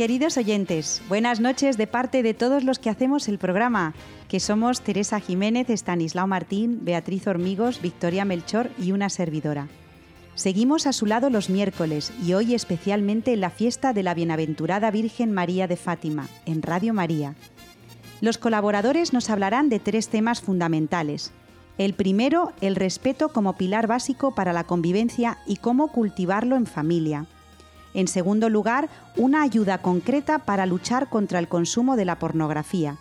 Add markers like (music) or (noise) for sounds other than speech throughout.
Queridos oyentes, buenas noches de parte de todos los que hacemos el programa, que somos Teresa Jiménez, Estanislao Martín, Beatriz Hormigos, Victoria Melchor y una servidora. Seguimos a su lado los miércoles y hoy especialmente en la fiesta de la Bienaventurada Virgen María de Fátima, en Radio María. Los colaboradores nos hablarán de tres temas fundamentales. El primero, el respeto como pilar básico para la convivencia y cómo cultivarlo en familia. En segundo lugar, una ayuda concreta para luchar contra el consumo de la pornografía.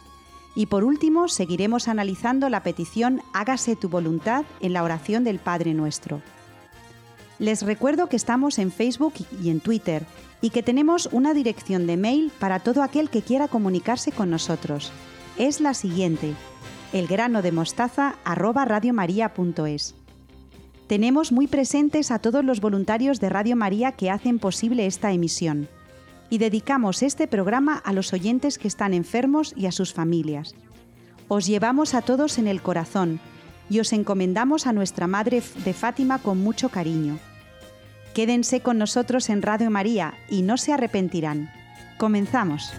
Y por último, seguiremos analizando la petición Hágase tu voluntad en la oración del Padre Nuestro. Les recuerdo que estamos en Facebook y en Twitter y que tenemos una dirección de mail para todo aquel que quiera comunicarse con nosotros. Es la siguiente: elgranodemostaza@radiomaria.es. Tenemos muy presentes a todos los voluntarios de Radio María que hacen posible esta emisión y dedicamos este programa a los oyentes que están enfermos y a sus familias. Os llevamos a todos en el corazón y os encomendamos a nuestra Madre de Fátima con mucho cariño. Quédense con nosotros en Radio María y no se arrepentirán. Comenzamos.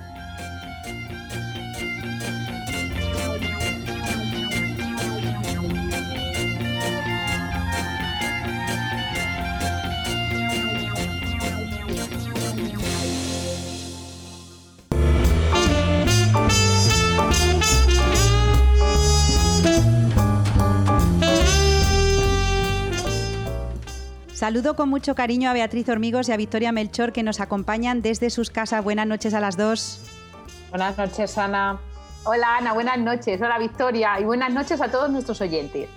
Saludo con mucho cariño a Beatriz Hormigos y a Victoria Melchor que nos acompañan desde sus casas. Buenas noches a las dos. Buenas noches, Ana. Hola, Ana. Buenas noches. Hola, Victoria. Y buenas noches a todos nuestros oyentes.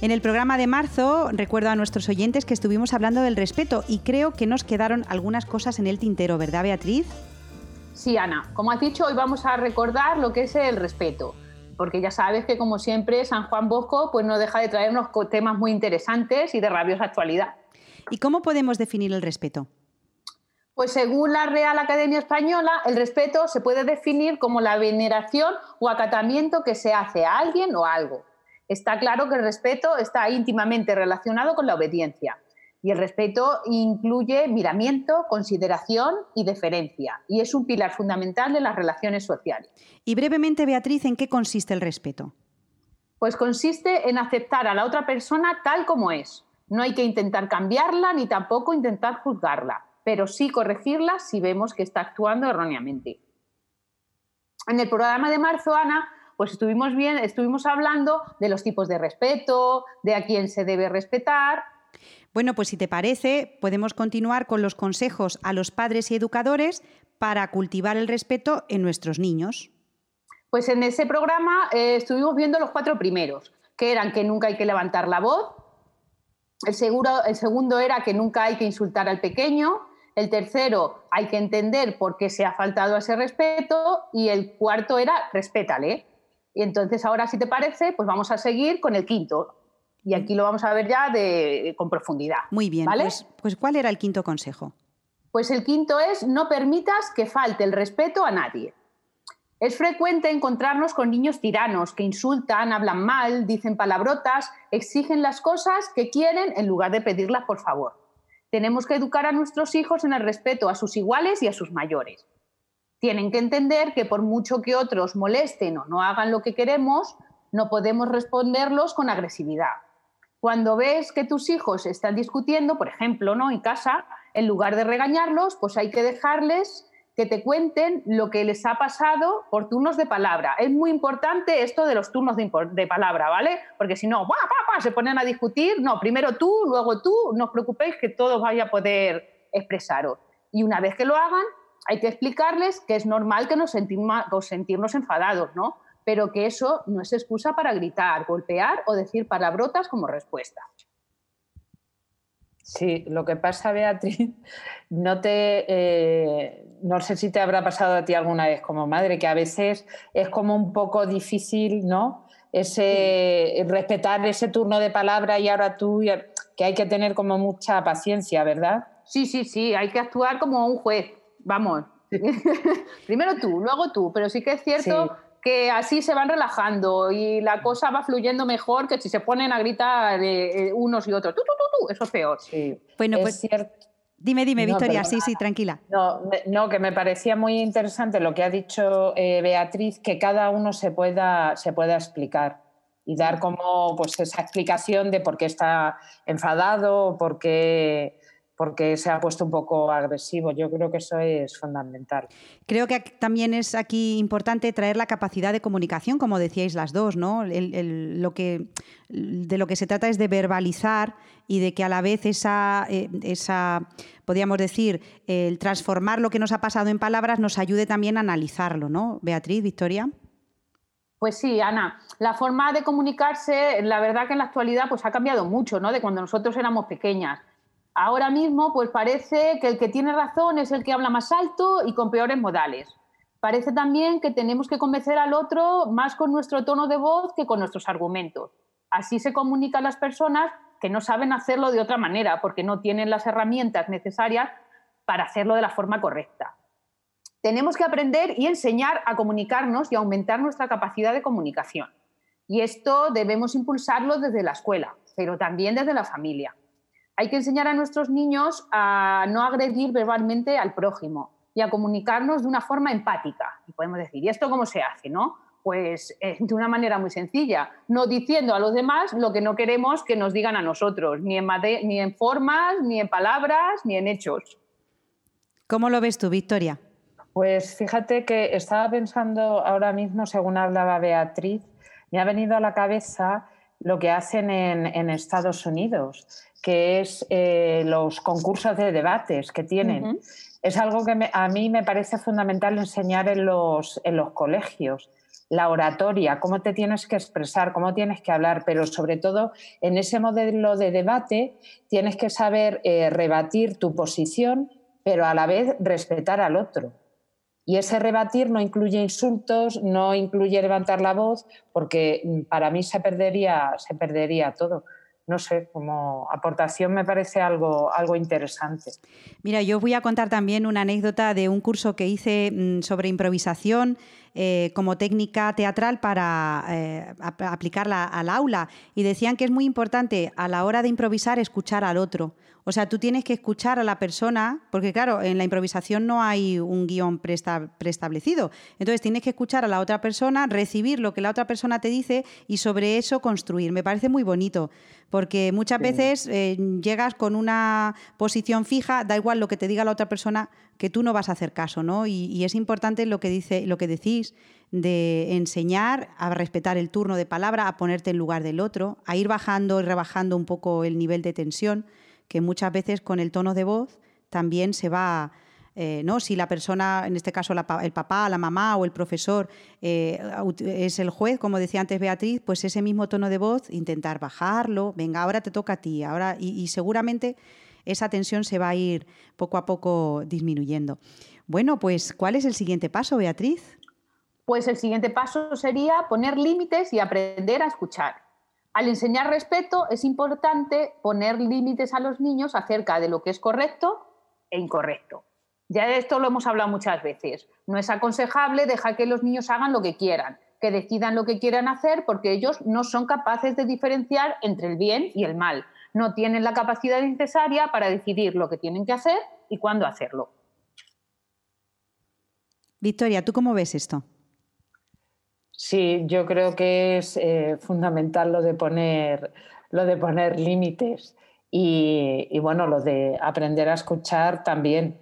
En el programa de marzo recuerdo a nuestros oyentes que estuvimos hablando del respeto y creo que nos quedaron algunas cosas en el tintero, ¿verdad, Beatriz? Sí, Ana. Como has dicho, hoy vamos a recordar lo que es el respeto porque ya sabes que como siempre San Juan Bosco pues no deja de traernos temas muy interesantes y de rabiosa actualidad. ¿Y cómo podemos definir el respeto? Pues según la Real Academia Española, el respeto se puede definir como la veneración o acatamiento que se hace a alguien o a algo. Está claro que el respeto está íntimamente relacionado con la obediencia. Y el respeto incluye miramiento, consideración y deferencia, y es un pilar fundamental de las relaciones sociales. Y brevemente, Beatriz, ¿en qué consiste el respeto? Pues consiste en aceptar a la otra persona tal como es. No hay que intentar cambiarla ni tampoco intentar juzgarla, pero sí corregirla si vemos que está actuando erróneamente. En el programa de marzo, Ana, pues estuvimos bien, estuvimos hablando de los tipos de respeto, de a quién se debe respetar, bueno, pues si te parece, podemos continuar con los consejos a los padres y educadores para cultivar el respeto en nuestros niños. Pues en ese programa eh, estuvimos viendo los cuatro primeros, que eran que nunca hay que levantar la voz, el, el segundo era que nunca hay que insultar al pequeño, el tercero hay que entender por qué se ha faltado ese respeto y el cuarto era respétale. Y entonces ahora, si te parece, pues vamos a seguir con el quinto, y aquí lo vamos a ver ya de, con profundidad. Muy bien, pues, pues ¿cuál era el quinto consejo? Pues el quinto es no permitas que falte el respeto a nadie. Es frecuente encontrarnos con niños tiranos que insultan, hablan mal, dicen palabrotas, exigen las cosas que quieren en lugar de pedirlas por favor. Tenemos que educar a nuestros hijos en el respeto a sus iguales y a sus mayores. Tienen que entender que por mucho que otros molesten o no hagan lo que queremos, no podemos responderlos con agresividad. Cuando ves que tus hijos están discutiendo, por ejemplo, ¿no? en casa, en lugar de regañarlos, pues hay que dejarles que te cuenten lo que les ha pasado por turnos de palabra. Es muy importante esto de los turnos de, palabra, ¿vale? Porque si no, se ponen a discutir, no, primero tú, luego tú, no os preocupéis que todos vaya a poder expresaros. Y una vez que lo hagan, hay que explicarles que es normal que nos sentimos, enfadados, ¿no? Pero que eso no es excusa para gritar, golpear o decir palabrotas como respuesta. Sí, lo que pasa, Beatriz, (laughs) no te, eh, no sé si te habrá pasado a ti alguna vez como madre, que a veces es como un poco difícil, ¿no? Ese respetar ese turno de palabra y ahora tú, que hay que tener como mucha paciencia, ¿verdad? Sí, sí, sí, hay que actuar como un juez, vamos. (laughs) Primero tú, luego tú, pero sí que es cierto que así se van relajando y la cosa va fluyendo mejor que si se ponen a gritar eh, eh, unos y otros. Tú, tú, tú, eso es peor. Bueno, pues cierto. Dime, dime, Victoria, sí, sí, tranquila. No, no, que me parecía muy interesante lo que ha dicho eh, Beatriz, que cada uno se pueda, se pueda explicar y dar como pues esa explicación de por qué está enfadado por qué porque se ha puesto un poco agresivo. Yo creo que eso es fundamental. Creo que también es aquí importante traer la capacidad de comunicación, como decíais las dos, ¿no? lo que, de lo que se trata es de verbalizar y de que a la vez esa, eh, esa, podríamos decir, el transformar lo que nos ha pasado en palabras nos ayude también a analizarlo, ¿no? Beatriz, Victoria. Pues sí, Ana, la forma de comunicarse, la verdad que en la actualidad pues ha cambiado mucho, ¿no? De cuando nosotros éramos pequeñas. Ahora mismo, pues parece que el que tiene razón es el que habla más alto y con peores modales. Parece también que tenemos que convencer al otro más con nuestro tono de voz que con nuestros argumentos. Así se comunican las personas que no saben hacerlo de otra manera porque no tienen las herramientas necesarias para hacerlo de la forma correcta. Tenemos que aprender y enseñar a comunicarnos y aumentar nuestra capacidad de comunicación. Y esto debemos impulsarlo desde la escuela, pero también desde la familia hay que enseñar a nuestros niños a no agredir verbalmente al prójimo y a comunicarnos de una forma empática. Y podemos decir, ¿y esto cómo se hace? ¿no? Pues eh, de una manera muy sencilla, no diciendo a los demás lo que no queremos que nos digan a nosotros, ni en, ni en formas, ni en palabras, ni en hechos. ¿Cómo lo ves tú, Victoria? Pues fíjate que estaba pensando ahora mismo, según hablaba Beatriz, me ha venido a la cabeza lo que hacen en Estados Unidos que es eh, los concursos de debates que tienen. Es algo que a mí me parece fundamental enseñar en los, en los colegios. La oratoria, cómo te tienes que expresar, cómo tienes que hablar, pero sobre todo en ese modelo de debate tienes que saber eh, rebatir tu posición, pero a la vez respetar al otro. Y ese rebatir no incluye insultos, no incluye levantar la voz, porque mm, para mí se perdería, se perdería todo no sé, como aportación me parece algo, algo interesante. Mira, yo voy a contar también una anécdota de un curso que hice mm, sobre improvisación eh, como técnica teatral para eh, aplicarla al aula. Y decían que es muy importante a la hora de improvisar escuchar al otro. O sea, tú tienes que escuchar a la persona, porque claro, en la improvisación no hay un guion preestablecido. Entonces tienes que escuchar a la otra persona, recibir lo que la otra persona te dice y sobre eso construir. Me parece muy bonito, porque muchas veces eh, llegas con una posición fija, da igual lo que te diga la otra persona, que tú no vas a hacer caso, ¿no? Y, es importante lo que dice, lo que decís de enseñar a respetar el turno de palabra, a ponerte en lugar del otro, a ir bajando y rebajando un poco el nivel de tensión que muchas veces con el tono de voz también se va... Eh, ¿no? Si la persona, en este caso el papá, la mamá o el profesor, eh, es el juez, como decía antes Beatriz, pues ese mismo tono de voz, intentar bajarlo, venga, ahora te toca a ti, ahora, y, seguramente esa tensión se va a ir poco a poco disminuyendo. Bueno, pues, ¿cuál es el siguiente paso, Beatriz? Pues el siguiente paso sería poner límites y aprender a escuchar. Al enseñar respeto es importante poner límites a los niños acerca de lo que es correcto e incorrecto. Ya de esto lo hemos hablado muchas veces. No es aconsejable dejar que los niños hagan lo que quieran, que decidan lo que quieran hacer porque ellos no son capaces de diferenciar entre el bien y el mal. No tienen la capacidad necesaria para decidir lo que tienen que hacer y cuándo hacerlo. Victoria, ¿tú cómo ves esto? Sí, yo creo que es eh, fundamental lo de poner, lo de poner límites y, bueno, lo de aprender a escuchar también.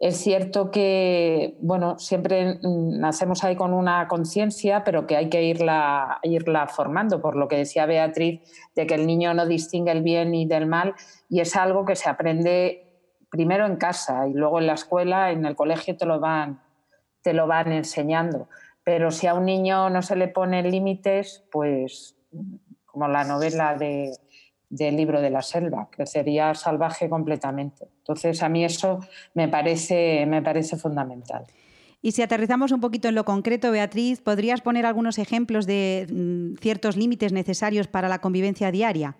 Es cierto que, bueno, siempre nacemos ahí con una conciencia, pero que hay que irla, irla formando, por lo que decía Beatriz, de que el niño no distingue el bien y del mal, y es algo que se aprende primero en casa y luego en la escuela, en el colegio te lo van, te lo van enseñando. Pero si a un niño no se le ponen límites, pues como la novela de, del libro de la selva, que sería salvaje completamente. Entonces, a mí eso me parece, me parece fundamental. Y si aterrizamos un poquito en lo concreto, Beatriz, ¿podrías poner algunos ejemplos de mm, ciertos límites necesarios para la convivencia diaria?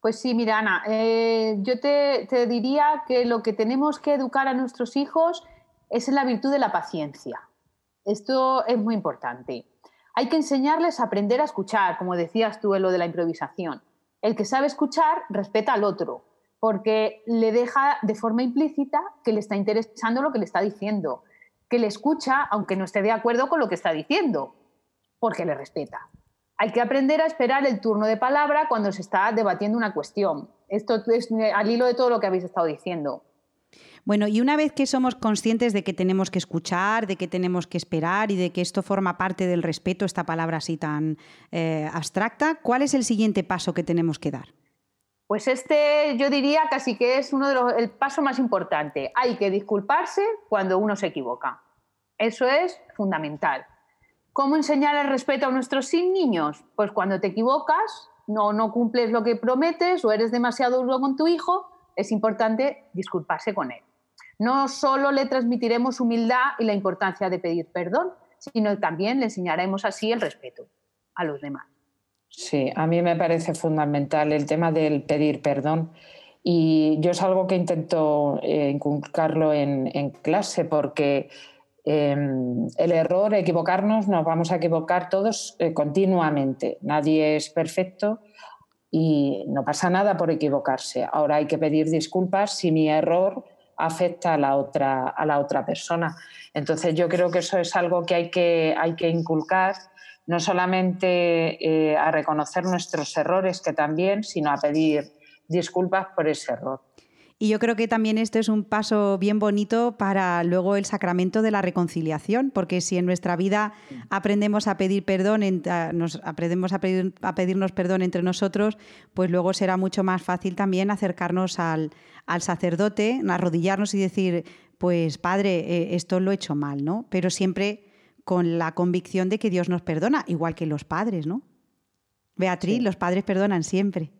Pues sí, mira, Ana, eh, yo te, te diría que lo que tenemos que educar a nuestros hijos es en la virtud de la paciencia. Esto es muy importante. Hay que enseñarles a aprender a escuchar, como decías tú en lo de la improvisación. El que sabe escuchar respeta al otro. porque le deja de forma implícita que le está interesando lo que le está diciendo, que le escucha aunque no esté de acuerdo con lo que está diciendo, porque le respeta. Hay que aprender a esperar el turno de palabra cuando se está debatiendo una cuestión. Esto es al hilo de todo lo que habéis estado diciendo. Bueno, y una vez que somos conscientes de que tenemos que escuchar, de que tenemos que esperar y de que esto forma parte del respeto, esta palabra así tan eh, abstracta, ¿cuál es el siguiente paso que tenemos que dar? Pues este yo diría casi que es uno de los, el paso más importante. Hay que disculparse cuando uno se equivoca. Eso es fundamental. ¿Cómo enseñar el respeto a nuestros niños? Pues cuando te equivocas, no, no cumples lo que prometes o eres demasiado duro con tu hijo, es importante disculparse con él. No solo le transmitiremos humildad y la importancia de pedir perdón, sino también le enseñaremos así el respeto a los demás. Sí, a mí me parece fundamental el tema del pedir perdón y yo es algo que intento eh, inculcarlo en, clase porque em, el error, equivocarnos, nos vamos a equivocar todos eh, continuamente. Nadie es perfecto y no pasa nada por equivocarse. Ahora hay que pedir disculpas si mi error afecta a la otra, a la otra persona. Entonces yo creo que eso es algo que hay que, hay que inculcar, no solamente eh, a reconocer nuestros errores, que también, sino a pedir disculpas por ese error. Y yo creo que también esto es un paso bien bonito para luego el sacramento de la reconciliación, porque si en nuestra vida aprendemos a pedir perdón, nos aprendemos a, a pedirnos perdón entre nosotros, pues luego será mucho más fácil también acercarnos al, al sacerdote, arrodillarnos y decir, pues padre, eh, esto lo he hecho mal, ¿no? Pero siempre con la convicción de que Dios nos perdona, igual que los padres, ¿no? Beatriz, los padres perdonan siempre.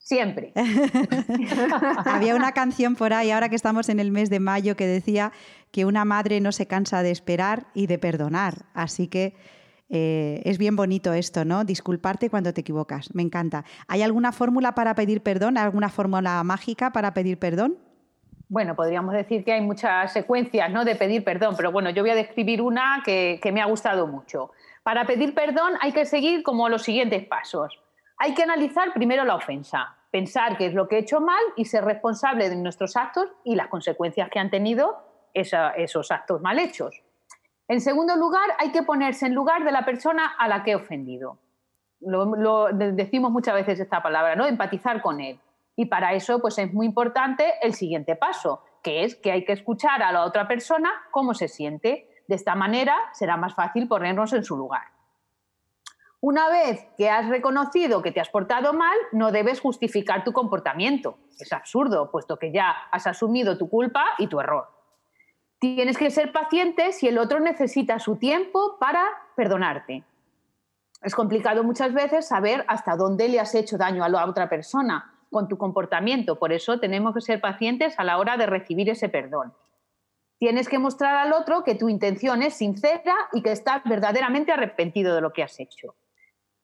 Siempre. (laughs) Había una canción por ahí, ahora que estamos en el mes de mayo, que decía que una madre no se cansa de esperar y de perdonar. Así que eh, es bien bonito esto, ¿no? Disculparte cuando te equivocas. Me encanta. ¿Hay alguna fórmula para pedir perdón? ¿Alguna fórmula mágica para pedir perdón? Bueno, podríamos decir que hay muchas secuencias ¿no? de pedir perdón, pero bueno, yo voy a describir una que, que me ha gustado mucho. Para pedir perdón hay que seguir como los siguientes pasos. Hay que analizar primero la ofensa pensar qué es lo que he hecho mal y ser responsable de nuestros actos y las consecuencias que han tenido esos actos mal hechos. En segundo lugar, hay que ponerse en lugar de la persona a la que he ofendido. Lo, decimos muchas veces esta palabra, ¿no? Empatizar con él. Y para eso, pues es muy importante el siguiente paso, que es que hay que escuchar a la otra persona cómo se siente. De esta manera será más fácil ponernos en su lugar. Una vez que has reconocido que te has portado mal, no debes justificar tu comportamiento. Es absurdo, puesto que ya has asumido tu culpa y tu error. Tienes que ser paciente si el otro necesita su tiempo para perdonarte. Es complicado muchas veces saber hasta dónde le has hecho daño a la otra persona con tu comportamiento. Por eso tenemos que ser pacientes a la hora de recibir ese perdón. Tienes que mostrar al otro que tu intención es sincera y que estás verdaderamente arrepentido de lo que has hecho.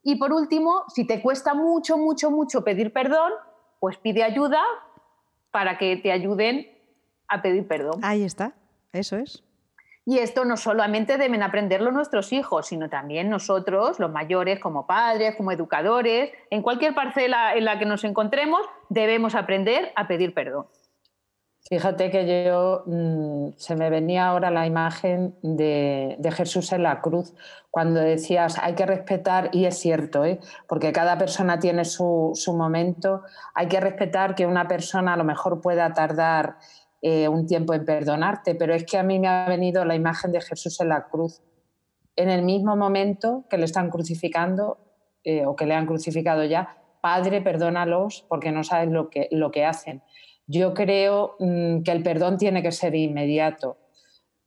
Y por último, si te cuesta mucho, mucho, mucho pedir perdón, pues pide ayuda para que te ayuden a pedir perdón. Ahí está, eso es. Y esto no solamente deben aprenderlo nuestros hijos, sino también nosotros, los mayores, como padres, como educadores, en cualquier parcela en la que nos encontremos, debemos aprender a pedir perdón. Fíjate que yo mm, se me venía ahora la imagen de, Jesús en la cruz, cuando decías hay que respetar, y es cierto, ¿eh? porque cada persona tiene su, momento, hay que respetar que una persona a lo mejor pueda tardar eh, un tiempo en perdonarte, pero es que a mí me ha venido la imagen de Jesús en la cruz. En el mismo momento que le están crucificando eh, o que le han crucificado ya, Padre, perdónalos porque no saben lo que, lo que hacen. Yo creo mm, que el perdón tiene que ser inmediato.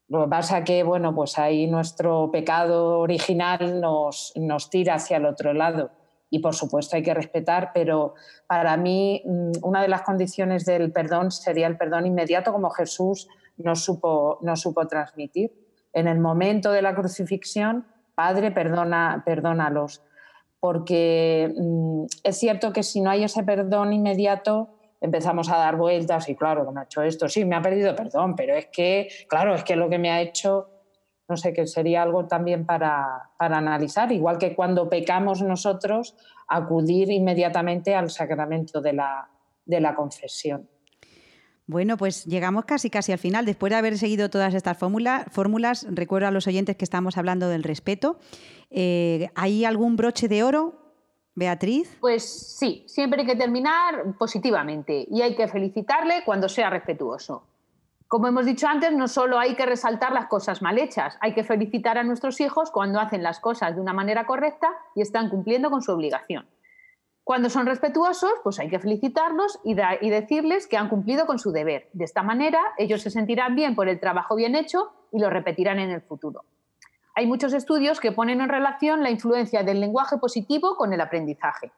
Lo que pasa que, bueno, pues ahí nuestro pecado original nos, nos tira hacia el otro lado. Y por supuesto hay que respetar, pero para mí mm, una de las condiciones del perdón sería el perdón inmediato, como Jesús nos supo, nos supo transmitir. En el momento de la crucifixión, Padre, perdona, perdónalos. Porque mm, es cierto que si no hay ese perdón inmediato, empezamos a dar vueltas y claro, me ha hecho esto, sí, me ha perdido perdón, pero es que, claro, es que lo que me ha hecho, no sé, que sería algo también para, para analizar, igual que cuando pecamos nosotros, acudir inmediatamente al sacramento de la, de la confesión. Bueno, pues llegamos casi casi al final. Después de haber seguido todas estas fórmulas, recuerdo a los oyentes que estamos hablando del respeto. Eh, ¿Hay algún broche de oro, Beatriz? Pues sí, siempre hay que terminar positivamente y hay que felicitarle cuando sea respetuoso. Como hemos dicho antes, no solo hay que resaltar las cosas mal hechas, hay que felicitar a nuestros hijos cuando hacen las cosas de una manera correcta y están cumpliendo con su obligación. Cuando son respetuosos, pues hay que felicitarlos y, y, decirles que han cumplido con su deber. De esta manera, ellos se sentirán bien por el trabajo bien hecho y lo repetirán en el futuro. Hay muchos estudios que ponen en relación la influencia del lenguaje positivo con el aprendizaje.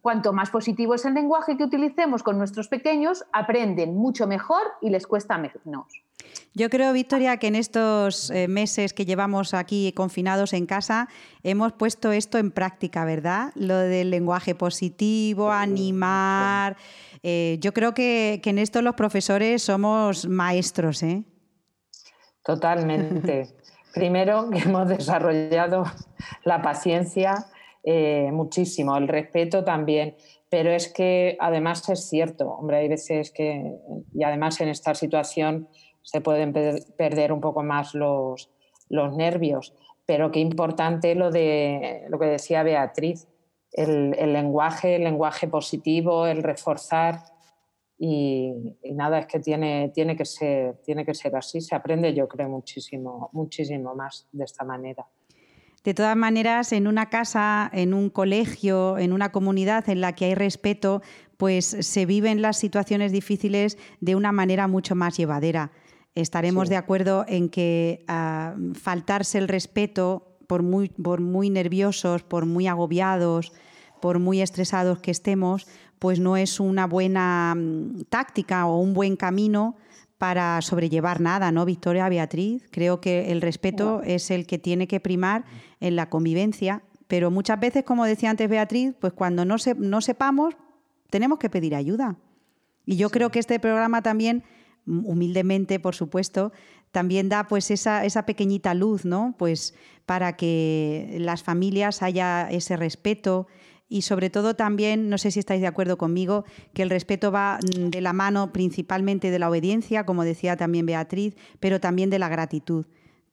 Cuanto más positivo es el lenguaje que utilicemos con nuestros pequeños, aprenden mucho mejor y les cuesta menos. Yo creo, Victoria, que en estos eh, meses que llevamos aquí confinados en casa hemos puesto esto en práctica, ¿verdad? Lo del lenguaje positivo, animar. Eh, yo creo que, en esto los profesores somos maestros, ¿eh? Totalmente. (laughs) Primero, que hemos desarrollado la paciencia eh, muchísimo, el respeto también. Pero es que además es cierto, hombre, hay veces que, y además en esta situación se pueden perder un poco más los, los nervios. Pero qué importante lo de lo que decía Beatriz, el, el lenguaje, el lenguaje positivo, el reforzar. Y, y, nada, es que tiene, tiene, que ser, tiene que ser así. Se aprende, yo creo, muchísimo, muchísimo más de esta manera. De todas maneras, en una casa, en un colegio, en una comunidad en la que hay respeto, pues se viven las situaciones difíciles de una manera mucho más llevadera. Estaremos de acuerdo en que ah, faltarse el respeto, por muy, por muy nerviosos, por muy agobiados, por muy estresados que estemos, pues no es una buena mm, táctica o un buen camino para sobrellevar nada, ¿no, Victoria Beatriz? Creo que el respeto es el que tiene que primar en la convivencia, pero muchas veces, como decía antes Beatriz, pues cuando no, no sepamos, tenemos que pedir ayuda. Y yo creo que este programa también, humildemente, por supuesto, también da pues esa, esa pequeñita luz, ¿no? Pues para que las familias haya ese respeto, y sobre todo también, no sé si estáis de acuerdo conmigo, que el respeto va mm, de la mano principalmente de la obediencia, como decía también Beatriz, pero también de la gratitud.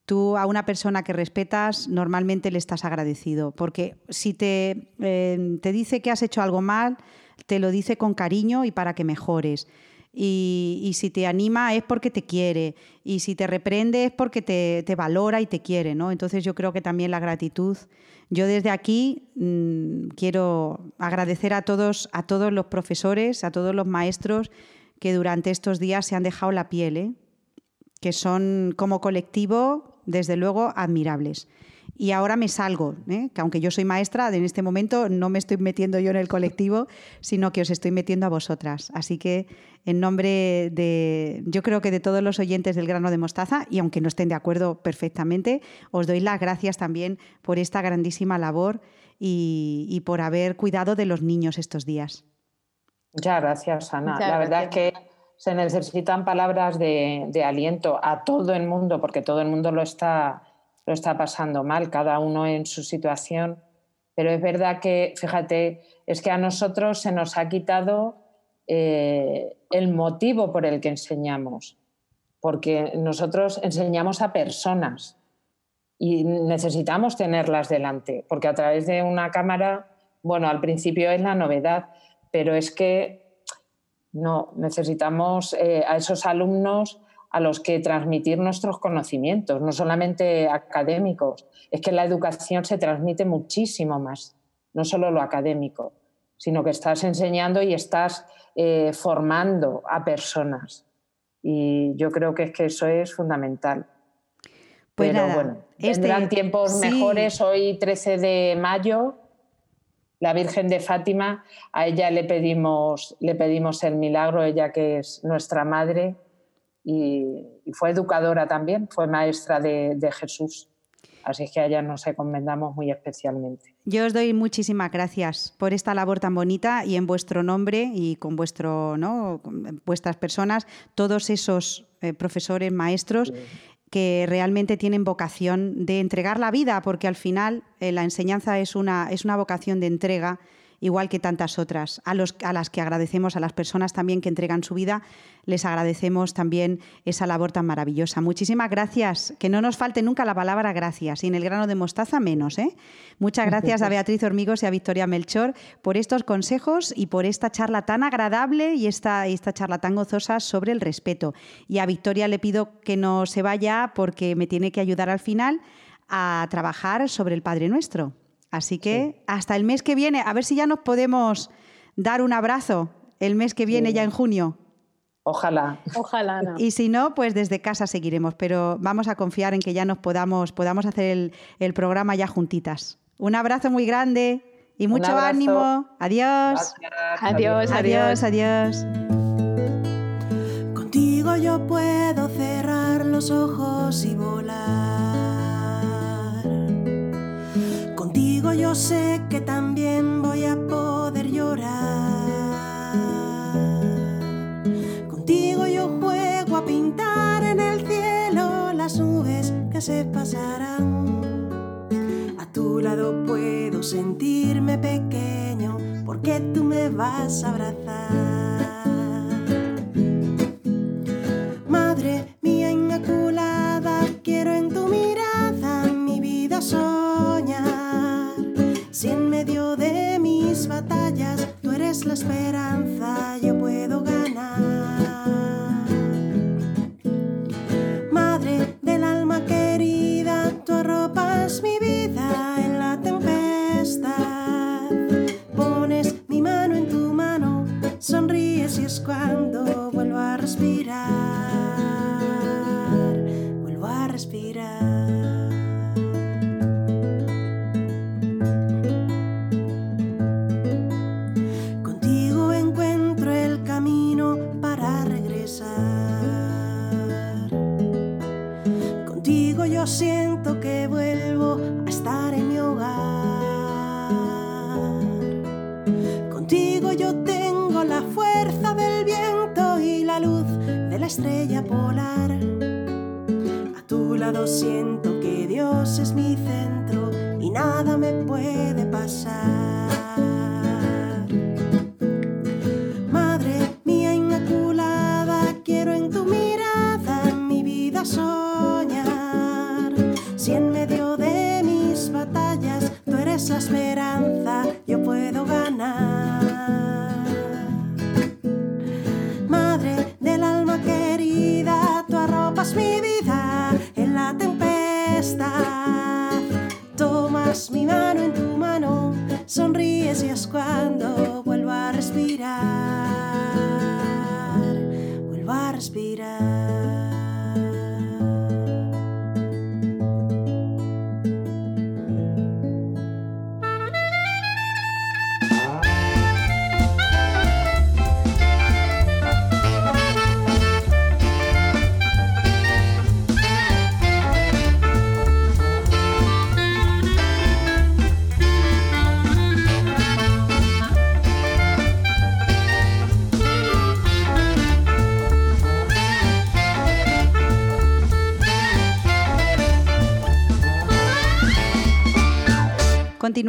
Tú a una persona que respetas normalmente le estás agradecido, porque si te, eh, te dice que has hecho algo mal, te lo dice con cariño y para que mejores. Y, si te anima es porque te quiere. Y si te reprende es porque te, te, valora y te quiere, ¿no? Entonces yo creo que también la gratitud yo desde aquí mm, quiero agradecer a todos, a todos los profesores, a todos los maestros que durante estos días se han dejado la piel, ¿eh? que son como colectivo, desde luego, admirables y ahora me salgo, ¿eh? que aunque yo soy maestra, en este momento no me estoy metiendo yo en el colectivo, sino que os estoy metiendo a vosotras. Así que en nombre de, yo creo que de todos los oyentes del grano de mostaza, y aunque no estén de acuerdo perfectamente, os doy las gracias también por esta grandísima labor y, por haber cuidado de los niños estos días. Muchas gracias, Ana. La verdad es que se necesitan palabras de, de aliento a todo el mundo, porque todo el mundo lo está lo está pasando mal, cada uno en su situación. Pero es verdad que, fíjate, es que a nosotros se nos ha quitado eh, el motivo por el que enseñamos, porque nosotros enseñamos a personas y necesitamos tenerlas delante, porque a través de una cámara, bueno, al principio es la novedad, pero es que no, necesitamos eh, a esos alumnos a los que transmitir nuestros conocimientos, no solamente académicos. Es que la educación se transmite muchísimo más, no solo lo académico, sino que estás enseñando y estás eh, formando a personas. Y yo creo que es que eso es fundamental. Pues Pero bueno, este vendrán tiempos mejores. Hoy, 13 de mayo, la Virgen de Fátima, a ella le pedimos, le pedimos el milagro, ella que es nuestra madre y, fue educadora también, fue maestra de, Jesús. Así que a ella nos encomendamos muy especialmente. Yo os doy muchísimas gracias por esta labor tan bonita y en vuestro nombre y con vuestro, ¿no? vuestras personas, todos esos eh, profesores, maestros que realmente tienen vocación de entregar la vida, porque al final eh, la enseñanza es una, es una vocación de entrega igual que tantas otras, a, los, a las que agradecemos, a las personas también que entregan su vida, les agradecemos también esa labor tan maravillosa. Muchísimas gracias, que no nos falte nunca la palabra gracias, y en el grano de mostaza menos. ¿eh? Muchas gracias a Beatriz Hormigos y a Victoria Melchor por estos consejos y por esta charla tan agradable y esta, esta charla tan gozosa sobre el respeto. Y a Victoria le pido que no se vaya porque me tiene que ayudar al final a trabajar sobre el Padre Nuestro. Así que hasta el mes que viene, a ver si ya nos podemos dar un abrazo el mes que viene, ya en junio. Ojalá. Ojalá. Y si no, pues desde casa seguiremos, pero vamos a confiar en que ya nos podamos, podamos hacer el, programa ya juntitas. Un abrazo muy grande y mucho ánimo. Adiós. Adiós, adiós, adiós. Contigo yo puedo cerrar los ojos y volar Contigo yo sé que también voy a poder llorar. Contigo yo juego a pintar en el cielo las nubes que se pasarán. A tu lado puedo sentirme pequeño porque tú me vas a abrazar. Madre mía inmaculada, quiero en tu mirada mi vida soñar. Si en medio de mis batallas tú eres la esperanza, yo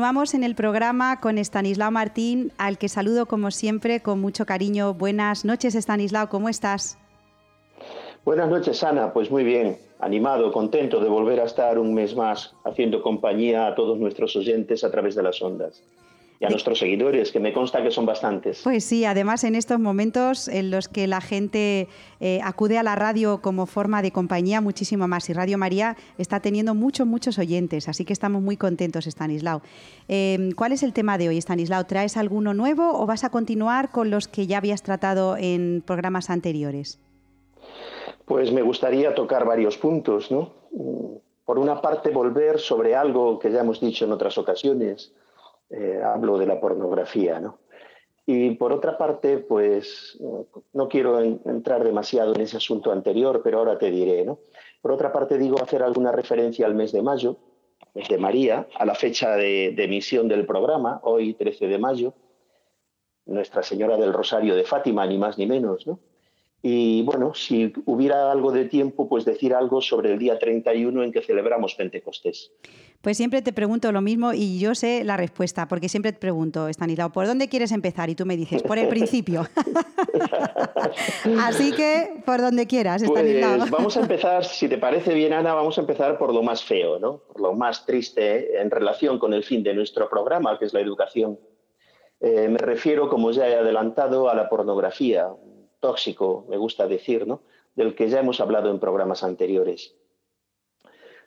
Continuamos en el programa con Estanislao Martín, al que saludo como siempre con mucho cariño. Buenas noches, Estanislao, ¿cómo estás? Buenas noches, Ana. Pues muy bien, animado, contento de volver a estar un mes más haciendo compañía a todos nuestros oyentes a través de las ondas y a nuestros seguidores, que me consta que son bastantes. Pues sí, además en estos momentos en los que la gente eh, acude a la radio como forma de compañía muchísimo más y Radio María está teniendo muchos, muchos oyentes, así que estamos muy contentos, Stanislao. Em, ¿Cuál es el tema de hoy, Stanislao? ¿Traes alguno nuevo o vas a continuar con los que ya habías tratado en programas anteriores? Pues me gustaría tocar varios puntos, ¿no? Por una parte, volver sobre algo que ya hemos dicho en otras ocasiones, eh, hablo de la pornografía, ¿no? Y por otra parte, pues no quiero entrar demasiado en ese asunto anterior, pero ahora te diré, ¿no? Por otra parte, digo hacer alguna referencia al mes de mayo, mes de María, a la fecha de, emisión del programa, hoy 13 de mayo, Nuestra Señora del Rosario de Fátima, ni más ni menos, ¿no? Y bueno, si hubiera algo de tiempo, pues decir algo sobre el día 31 en que celebramos Pentecostés. Pues siempre te pregunto lo mismo y yo sé la respuesta, porque siempre te pregunto, Estanislao, ¿por dónde quieres empezar? Y tú me dices, por el principio. (laughs) Así que, por donde quieras, Estanislao. Pues vamos a (laughs) empezar, si te parece bien, Ana, vamos a empezar por lo más feo, ¿no? Por lo más triste en relación con el fin de nuestro programa, que es la educación. Eh, me refiero, como ya he adelantado, a la pornografía, tóxico, me gusta decir, ¿no? del que ya hemos hablado en programas anteriores.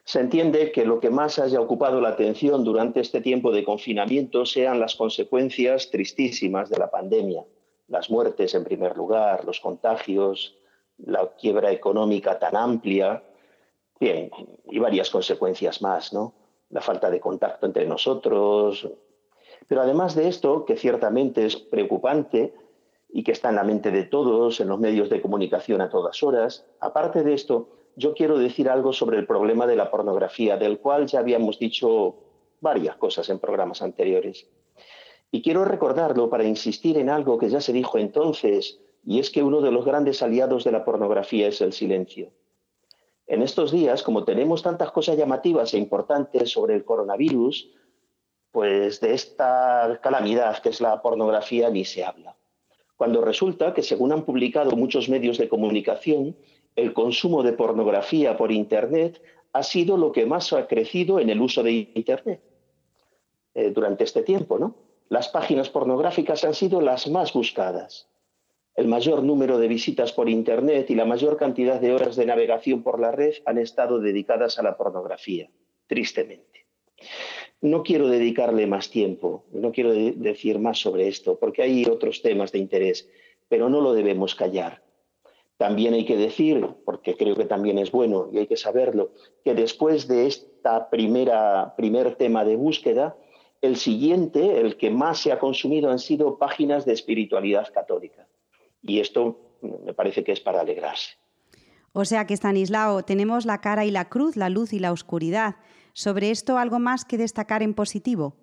Se entiende que lo que más haya ocupado la atención durante este tiempo de confinamiento sean las consecuencias tristísimas de la pandemia, las muertes en primer lugar, los contagios, la quiebra económica tan amplia, bien, y varias consecuencias más, ¿no? La falta de contacto entre nosotros. Pero además de esto, que ciertamente es preocupante, y que está en la mente de todos, en los medios de comunicación a todas horas. Aparte de esto, yo quiero decir algo sobre el problema de la pornografía, del cual ya habíamos dicho varias cosas en programas anteriores. Y quiero recordarlo para insistir en algo que ya se dijo entonces, y es que uno de los grandes aliados de la pornografía es el silencio. En estos días, como tenemos tantas cosas llamativas e importantes sobre el coronavirus, pues de esta calamidad que es la pornografía ni se habla cuando resulta que, según han publicado muchos medios de comunicación, el consumo de pornografía por Internet ha sido lo que más ha crecido en el uso de Internet eh, durante este tiempo. ¿no? Las páginas pornográficas han sido las más buscadas. El mayor número de visitas por Internet y la mayor cantidad de horas de navegación por la red han estado dedicadas a la pornografía, tristemente no quiero dedicarle más tiempo, no quiero decir más sobre esto, porque hay otros temas de interés, pero no lo debemos callar. También hay que decir, porque creo que también es bueno y hay que saberlo, que después de esta primera primer tema de búsqueda, el siguiente, el que más se ha consumido, han sido páginas de espiritualidad católica. Y esto me parece que es para alegrarse. O sea que, Stanislao, tenemos la cara y la cruz, la luz y la oscuridad. ¿Sobre esto algo más que destacar en positivo?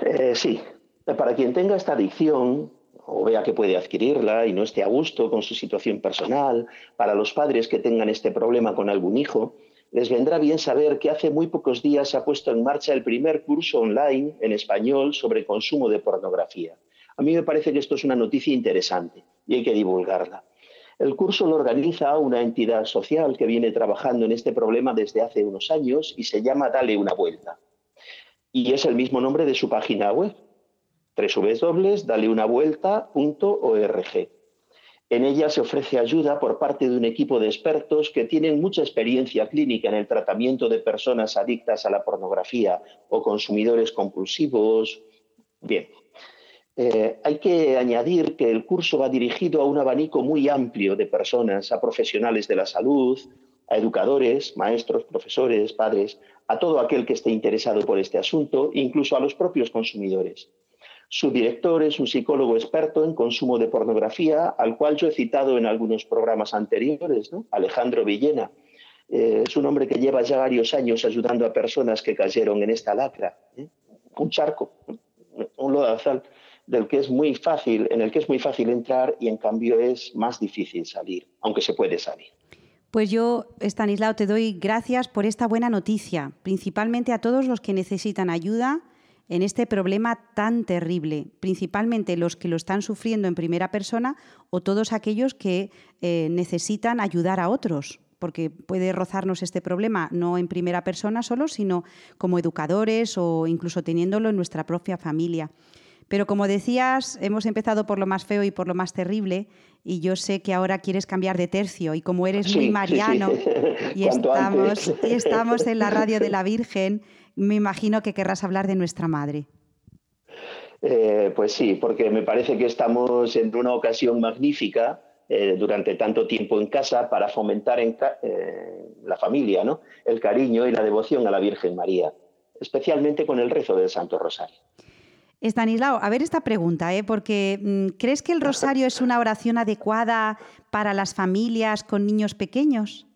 Eh, sí. Para quien tenga esta adicción o vea que puede adquirirla y no esté a gusto con su situación personal, para los padres que tengan este problema con algún hijo, les vendrá bien saber que hace muy pocos días se ha puesto en marcha el primer curso online en español sobre consumo de pornografía. A mí me parece que esto es una noticia interesante y hay que divulgarla. El curso lo organiza una entidad social que viene trabajando en este problema desde hace unos años y se llama Dale una vuelta. Y es el mismo nombre de su página web, www.daleunavuelta.org. En ella se ofrece ayuda por parte de un equipo de expertos que tienen mucha experiencia clínica en el tratamiento de personas adictas a la pornografía o consumidores compulsivos. Bien, eh, hay que añadir que el curso va dirigido a un abanico muy amplio de personas, a profesionales de la salud, a educadores, maestros, profesores, padres, a todo aquel que esté interesado por este asunto, incluso a los propios consumidores. Su director es un psicólogo experto en consumo de pornografía, al cual yo he citado en algunos programas anteriores, Alejandro Villena. Eh, es un hombre que lleva ya varios años ayudando a personas que cayeron en esta lacra. ¿eh? Un charco, un lodazal del que es muy fácil, en el que es muy fácil entrar y en cambio es más difícil salir, aunque se puede salir. Pues yo, Stanislao, te doy gracias por esta buena noticia, principalmente a todos los que necesitan ayuda en este problema tan terrible, principalmente los que lo están sufriendo en primera persona o todos aquellos que eh, necesitan ayudar a otros, porque puede rozarnos este problema no en primera persona solo, sino como educadores o incluso teniéndolo en nuestra propia familia. Pero como decías, hemos empezado por lo más feo y por lo más terrible y yo sé que ahora quieres cambiar de tercio y como eres muy mariano (laughs) y, estamos, y estamos en la radio de la Virgen, me imagino que querrás hablar de nuestra madre. Eh, pues sí, porque me parece que estamos en una ocasión magnífica eh, durante tanto tiempo en casa para fomentar en eh, la familia ¿no? el cariño y la devoción a la Virgen María, especialmente con el rezo del Santo Rosario. Estanislao, a ver esta pregunta, ¿eh? porque mm, ¿crees que el (laughs) rosario es una oración adecuada para las familias con niños pequeños?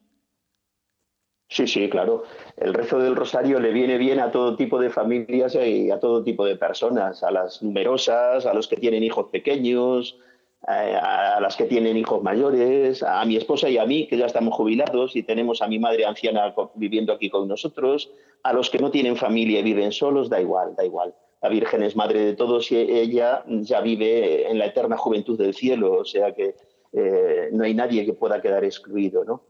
Sí, sí, claro. El rezo del rosario le viene bien a todo tipo de familias y a todo tipo de personas, a las numerosas, a los que tienen hijos pequeños, eh, a las que tienen hijos mayores, a mi esposa y a mí, que ya estamos jubilados y tenemos a mi madre anciana viviendo aquí con nosotros, a los que no tienen familia y viven solos, da igual, da igual. La Virgen es madre de todos y ella ya vive en la eterna juventud del cielo, o sea que eh, no hay nadie que pueda quedar excluido. ¿no?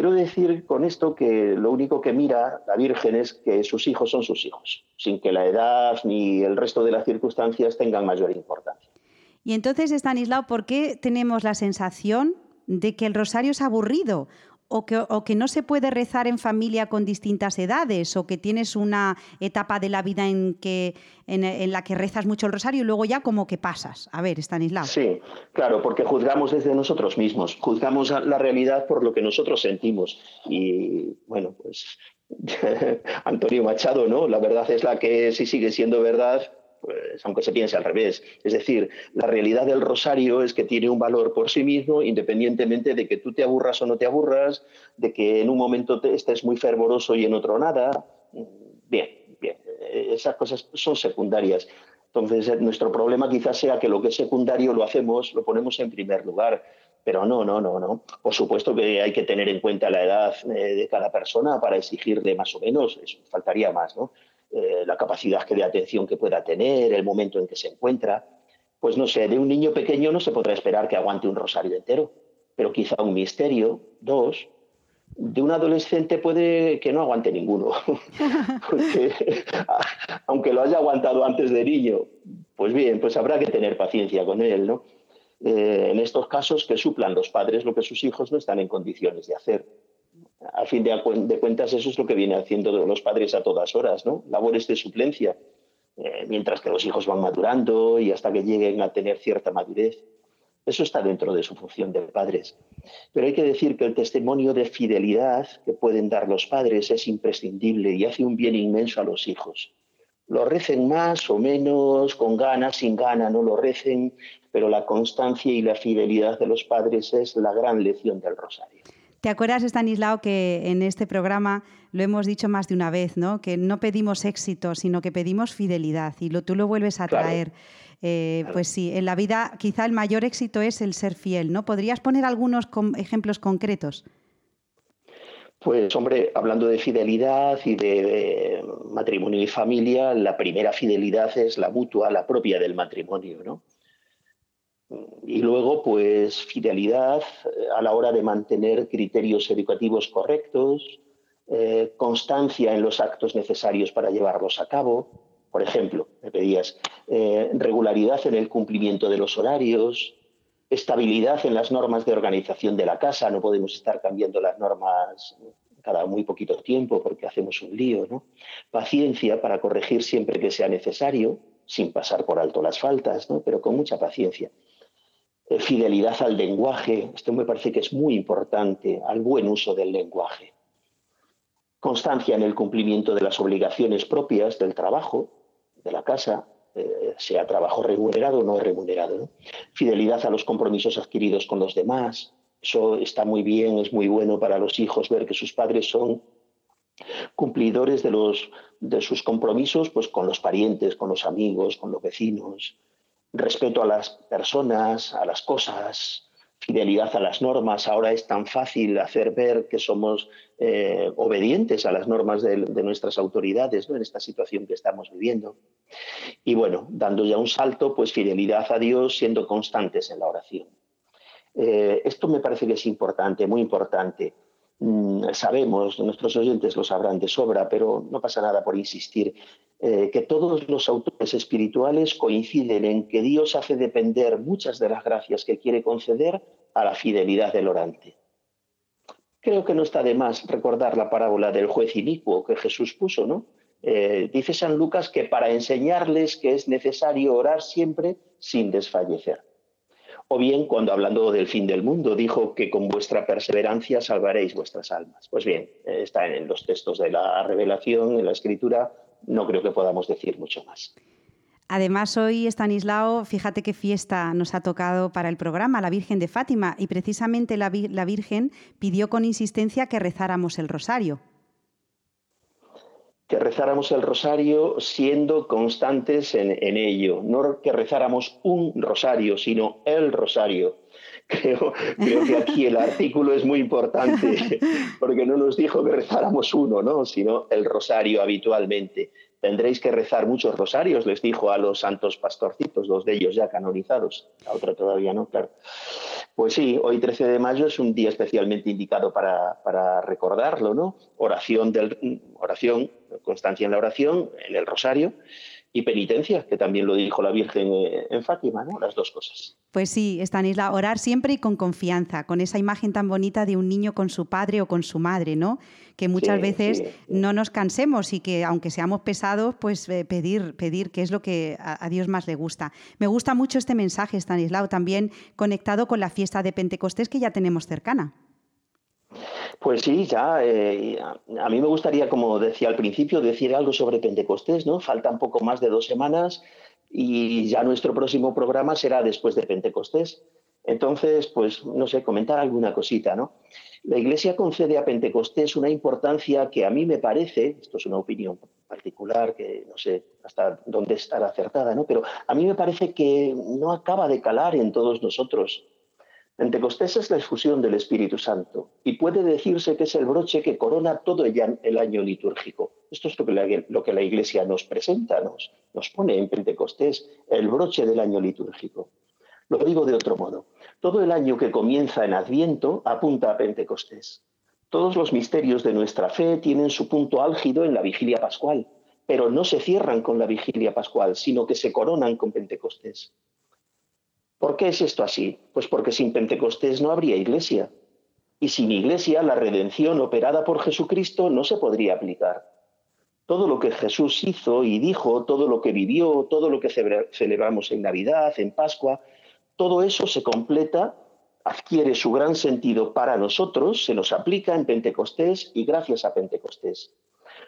Quiero decir con esto que lo único que mira la Virgen es que sus hijos son sus hijos, sin que la edad ni el resto de las circunstancias tengan mayor importancia. Y entonces, Stanislao, ¿por qué tenemos la sensación de que el rosario es aburrido? O que, no se puede rezar en familia con distintas edades, o que tienes una etapa de la vida en, la que rezas mucho el rosario y luego ya como que pasas. A ver, Stanislao. Sí, claro, porque juzgamos desde nosotros mismos, juzgamos la realidad por lo que nosotros sentimos. Y bueno, pues (laughs) Antonio Machado, ¿no? La verdad es la que si sigue siendo verdad, pues, aunque se piense al revés. Es decir, la realidad del rosario es que tiene un valor por sí mismo, independientemente de que tú te aburras o no te aburras, de que en un momento estés muy fervoroso y en otro nada. Bien, bien, esas cosas son secundarias. Entonces, nuestro problema quizás sea que lo que es secundario lo hacemos, lo ponemos en primer lugar. Pero no, no, no, no. Por supuesto que hay que tener en cuenta la edad eh, de cada persona para exigirle más o menos, eso faltaría más, ¿no? Eh, la capacidad de atención que pueda tener, el momento en que se encuentra. Pues no sé, de un niño pequeño no se podrá esperar que aguante un rosario entero, pero quizá un misterio, dos. De un adolescente puede que no aguante ninguno, (laughs) porque (laughs) aunque lo haya aguantado antes de niño, pues bien, pues habrá que tener paciencia con él, ¿no? Eh, en estos casos que suplan los padres lo que sus hijos no están en condiciones de hacer a fin de, cuentas, eso es lo que viene haciendo los padres a todas horas, ¿no? Labores de suplencia, eh, mientras que los hijos van madurando y hasta que lleguen a tener cierta madurez. Eso está dentro de su función de padres. Pero hay que decir que el testimonio de fidelidad que pueden dar los padres es imprescindible y hace un bien inmenso a los hijos. Lo recen más o menos, con ganas, sin gana, no lo recen, pero la constancia y la fidelidad de los padres es la gran lección del rosario. ¿Te acuerdas, Stanislao, que en este programa lo hemos dicho más de una vez, ¿no? que no pedimos éxito, sino que pedimos fidelidad y lo, tú lo vuelves a traer. Eh, pues sí, en la vida quizá el mayor éxito es el ser fiel, ¿no? ¿Podrías poner algunos ejemplos concretos? Pues hombre, hablando de fidelidad y de, matrimonio y familia, la primera fidelidad es la mutua, la propia del matrimonio, ¿no? Y luego, pues, fidelidad eh, a la hora de mantener criterios educativos correctos, eh, constancia en los actos necesarios para llevarlos a cabo. Por ejemplo, me pedías eh, regularidad en el cumplimiento de los horarios, estabilidad en las normas de organización de la casa. No podemos estar cambiando las normas cada muy poquito tiempo porque hacemos un lío. ¿no? Paciencia para corregir siempre que sea necesario, sin pasar por alto las faltas, ¿no? pero con mucha paciencia. Eh, fidelidad al lenguaje, esto me parece que es muy importante, al buen uso del lenguaje. Constancia en el cumplimiento de las obligaciones propias del trabajo, de la casa, eh, sea trabajo remunerado o no remunerado. Fidelidad a los compromisos adquiridos con los demás. Eso está muy bien, es muy bueno para los hijos ver que sus padres son cumplidores de, los, de sus compromisos pues, con los parientes, con los amigos, con los vecinos, respeto a las personas, a las cosas, fidelidad a las normas. Ahora es tan fácil hacer ver que somos eh, obedientes a las normas de, nuestras autoridades ¿no? en esta situación que estamos viviendo. Y bueno, dando ya un salto, pues fidelidad a Dios siendo constantes en la oración. Eh, esto me parece que es importante, muy importante. Mm, sabemos, nuestros oyentes lo sabrán de sobra, pero no pasa nada por insistir, eh, que todos los autores espirituales coinciden en que Dios hace depender muchas de las gracias que quiere conceder a la fidelidad del orante. Creo que no está de más recordar la parábola del juez inicuo que Jesús puso, ¿no? Eh, dice San Lucas que para enseñarles que es necesario orar siempre sin desfallecer. O bien, cuando hablando del fin del mundo, dijo que con vuestra perseverancia salvaréis vuestras almas. Pues bien, está en los textos de la revelación, en la escritura, no creo que podamos decir mucho más. Además, hoy, Estanislao, fíjate qué fiesta nos ha tocado para el programa, la Virgen de Fátima, y precisamente la, la Virgen pidió con insistencia que rezáramos el rosario. que rezáramos el rosario siendo constantes en, ello, no que rezáramos un rosario, sino el rosario. Creo, creo, que aquí el artículo es muy importante, (laughs) porque no nos dijo que rezáramos uno, ¿no? sino el rosario habitualmente. Tendréis que rezar muchos rosarios, les dijo a los santos pastorcitos, dos de ellos ya canonizados, la otra todavía no, claro. Pues sí, hoy 13 de mayo es un día especialmente indicado para, para recordarlo, ¿no? Oración, del, oración, constancia en la oración, en el rosario, y penitencia, que también lo dijo la Virgen eh, en Fátima, ¿no? Las dos cosas. Pues sí, Stanisla, orar siempre y con confianza, con esa imagen tan bonita de un niño con su padre o con su madre, ¿no? Que muchas veces no nos cansemos y que aunque seamos pesados, pues eh, pedir, pedir qué es lo que a, Dios más le gusta. Me gusta mucho este mensaje, Stanislao, también conectado con la fiesta de Pentecostés que ya tenemos cercana. Pues sí, ya. Eh, a mí me gustaría, como decía al principio, decir algo sobre Pentecostés, ¿no? Falta un poco más de dos semanas y ya nuestro próximo programa será después de Pentecostés. Entonces, pues, no sé, comentar alguna cosita, ¿no? La Iglesia concede a Pentecostés una importancia que a mí me parece, esto es una opinión particular que no sé hasta dónde estará acertada, ¿no? Pero a mí me parece que no acaba de calar en todos nosotros. Pentecostés es la efusión del Espíritu Santo y puede decirse que es el broche que corona todo el año litúrgico. Esto es lo que la, Iglesia nos presenta, nos, nos pone en Pentecostés el broche del año litúrgico. Lo digo de otro modo. Todo el año que comienza en Adviento apunta a Pentecostés. Todos los misterios de nuestra fe tienen su punto álgido en la vigilia pascual, pero no se cierran con la vigilia pascual, sino que se coronan con Pentecostés. ¿Por qué es esto así? Pues porque sin Pentecostés no habría iglesia. Y sin iglesia la redención operada por Jesucristo no se podría aplicar. Todo lo que Jesús hizo y dijo, todo lo que vivió, todo lo que celebramos en Navidad, en Pascua, todo eso se completa, adquiere su gran sentido para nosotros, se nos aplica en Pentecostés y gracias a Pentecostés.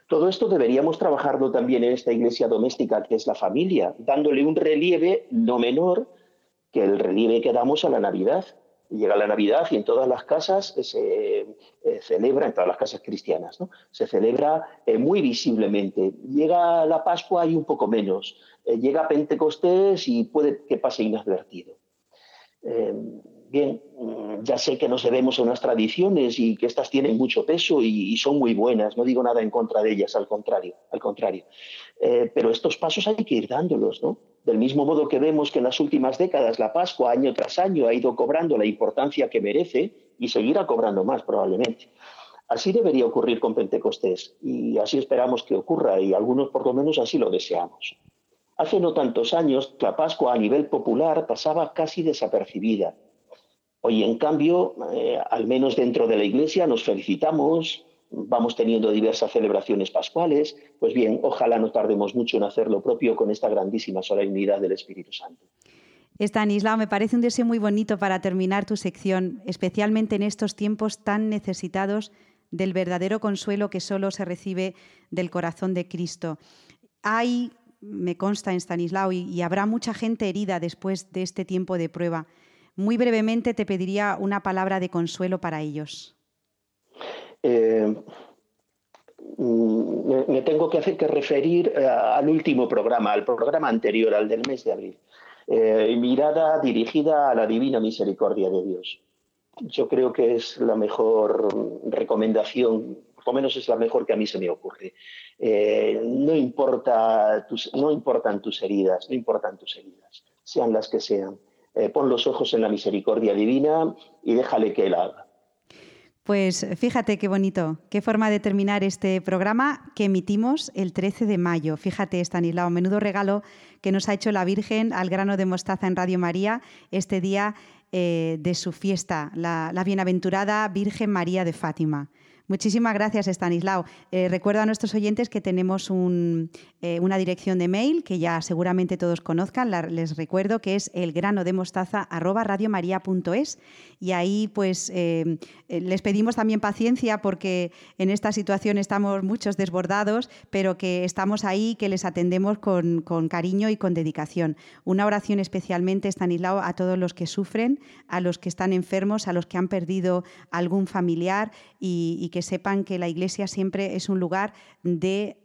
Todo esto deberíamos trabajarlo también en esta iglesia doméstica que es la familia, dándole un relieve no menor que el relieve que damos a la Navidad. Llega la Navidad y en todas las casas se eh, celebra, en todas las casas cristianas, ¿no? se celebra eh, muy visiblemente. Llega la Pascua y un poco menos. Eh, llega Pentecostés y puede que pase inadvertido. Bien, mm, ya sé que nos debemos a unas tradiciones y que estas tienen mucho peso y, y, son muy buenas. No digo nada en contra de ellas, al contrario, al contrario. pero estos pasos hay que ir dándolos, ¿no? Del mismo modo que vemos que en las últimas décadas la Pascua año tras año ha ido cobrando la importancia que merece y seguirá cobrando más probablemente. Así debería ocurrir con Pentecostés y así esperamos que ocurra y algunos por lo menos así lo deseamos. Hace no tantos años la Pascua a nivel popular pasaba casi desapercibida. Hoy en cambio, eh, al menos dentro de la Iglesia, nos felicitamos, vamos teniendo diversas celebraciones pascuales, pues bien, ojalá no tardemos mucho en hacer lo propio con esta grandísima solemnidad del Espíritu Santo. Estanislao, me parece un deseo muy bonito para terminar tu sección, especialmente en estos tiempos tan necesitados del verdadero consuelo que solo se recibe del corazón de Cristo. Hay, me consta en Stanislao, y, y habrá mucha gente herida después de este tiempo de prueba. Muy brevemente te pediría una palabra de consuelo para ellos. Eh, mm, me, tengo que hacer que referir eh, al último programa, al programa anterior, al del mes de abril. Eh, mirada dirigida a la divina misericordia de Dios. Yo creo que es la mejor recomendación, por lo menos es la mejor que a mí se me ocurre. no, importa no importan tus heridas, no importan tus heridas, sean las que sean. Pon los ojos en la misericordia divina y déjale que Él haga. Pues fíjate qué bonito, qué forma de terminar este programa que emitimos el 13 de mayo. Fíjate, Stanislao, menudo regalo que nos ha hecho la Virgen al grano de mostaza en Radio María este día eh, de su fiesta, la bienaventurada Virgen María de Fátima. Muchísimas gracias, Stanislao. Eh, recuerdo a nuestros oyentes que tenemos eh, una dirección de mail que ya seguramente todos conozcan. les recuerdo que es elgranodemostaza@radiomaria.es y ahí pues eh, les pedimos también paciencia porque en esta situación estamos muchos desbordados, pero que estamos ahí, que les atendemos con, cariño y con dedicación. Una oración especialmente, Stanislao, a todos los que sufren, a los que están enfermos, a los que han perdido algún familiar y que que sepan que la iglesia siempre es un lugar de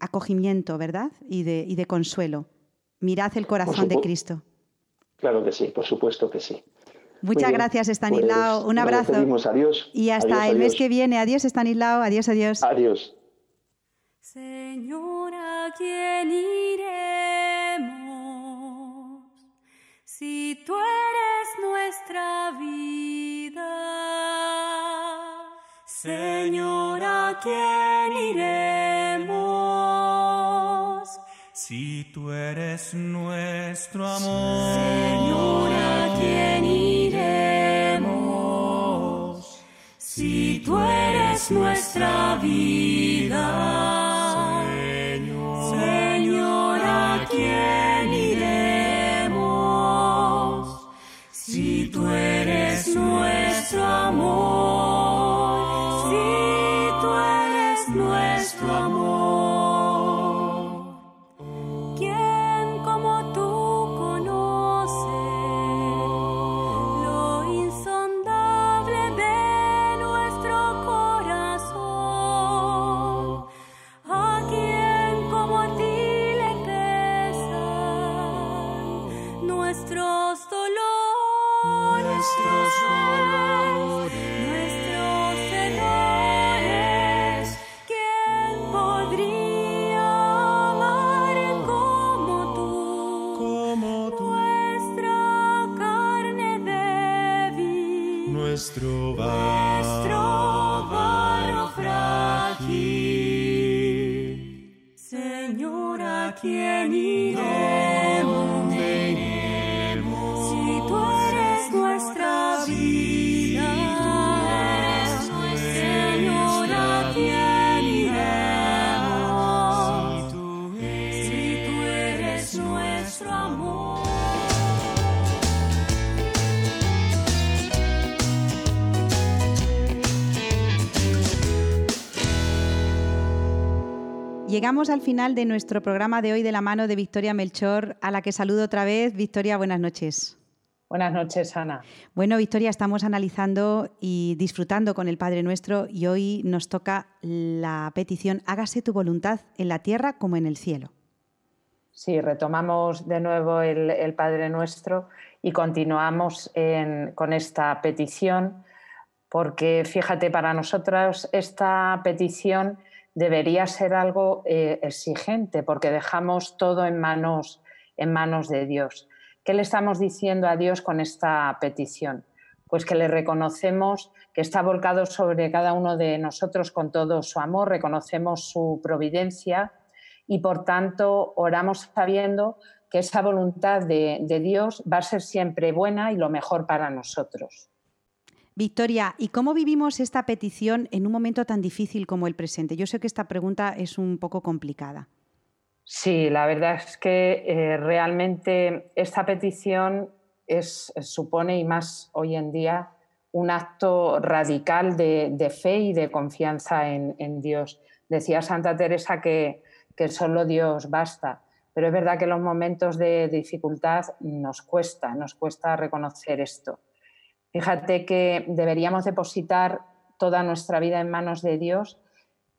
acogimiento, ¿verdad? Y de, y de consuelo. Mirad el corazón de Cristo. Claro que sí, por supuesto que sí. Muchas gracias, Estanislao. Pues un abrazo. Adiós. Y hasta el mes que viene. Adiós, Estanislao. Adiós, adiós. Adiós. Señora, quién iremos? Si tú eres nuestra vida. Señora, quién iremos? Si tú eres nuestro amor. Señora, quién iremos? Si tú eres nuestra vida. Llegamos al final de nuestro programa de hoy de la mano de Victoria Melchor, a la que saludo otra vez. Victoria, buenas noches. Buenas noches, Ana. Bueno, Victoria, estamos analizando y disfrutando con el Padre Nuestro y hoy nos toca la petición, hágase tu voluntad en la tierra como en el cielo. Sí, retomamos de nuevo el, Padre Nuestro y continuamos con esta petición, porque fíjate, para nosotros esta petición debería ser algo eh, exigente porque dejamos todo en manos, en manos de Dios. ¿Qué le estamos diciendo a Dios con esta petición? Pues que le reconocemos que está volcado sobre cada uno de nosotros con todo su amor, reconocemos su providencia y por tanto oramos sabiendo que esa voluntad de Dios va a ser siempre buena y lo mejor para nosotros. Victoria, ¿y cómo vivimos esta petición en un momento tan difícil como el presente? Yo sé que esta pregunta es un poco complicada. Sí, la verdad es que eh, realmente esta petición es, supone, y más hoy en día, un acto radical de, fe y de confianza en, Dios. Decía Santa Teresa que, que solo Dios basta, pero es verdad que los momentos de dificultad nos cuesta, nos cuesta reconocer esto. Fíjate que deberíamos depositar toda nuestra vida en manos de Dios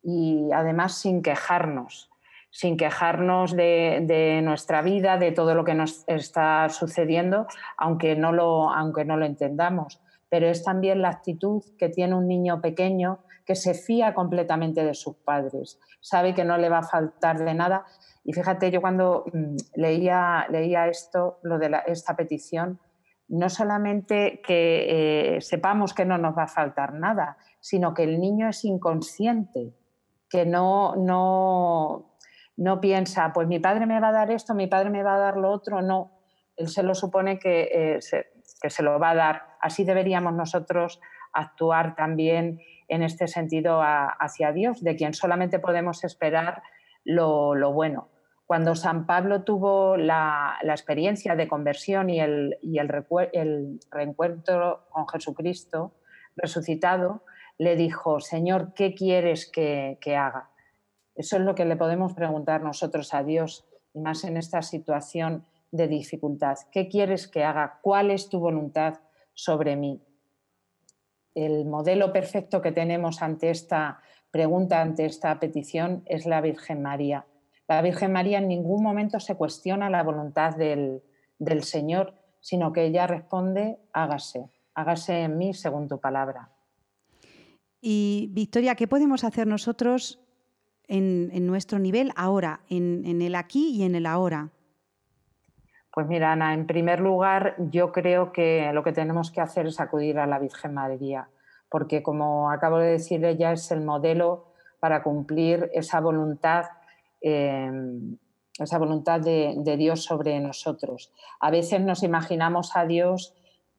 y además sin quejarnos, sin quejarnos de, nuestra vida, de todo lo que nos está sucediendo, aunque no, lo, aunque no lo entendamos. Pero es también la actitud que tiene un niño pequeño que se fía completamente de sus padres, sabe que no le va a faltar de nada. Y fíjate, yo cuando mm, leía, leía esto, lo de esta petición, no solamente que eh, sepamos que no nos va a faltar nada, sino que el niño es inconsciente, que no, no, no piensa, pues mi padre me va a dar esto, mi padre me va a dar lo otro, no, él se lo supone que, eh, se, que se lo va a dar. Así deberíamos nosotros actuar también en este sentido hacia Dios, de quien solamente podemos esperar lo, lo bueno. Cuando San Pablo tuvo la, experiencia de conversión y, el, reencuentro con Jesucristo resucitado, le dijo, Señor, ¿qué quieres que, haga? Eso es lo que le podemos preguntar nosotros a Dios, y más en esta situación de dificultad. ¿Qué quieres que haga? ¿Cuál es tu voluntad sobre mí? el modelo perfecto que tenemos ante esta pregunta, ante esta petición, es la Virgen María. La Virgen María en ningún momento se cuestiona la voluntad del, del Señor, sino que ella responde, hágase, hágase en mí según tu palabra. Y Victoria, ¿qué podemos hacer nosotros en, nuestro nivel ahora, en, el aquí y en el ahora? Pues mira, Ana, en primer lugar, yo creo que lo que tenemos que hacer es acudir a la Virgen María, porque como acabo de decir, ella es el modelo para cumplir esa voluntad, em, esa voluntad de, Dios sobre nosotros. A veces nos imaginamos a Dios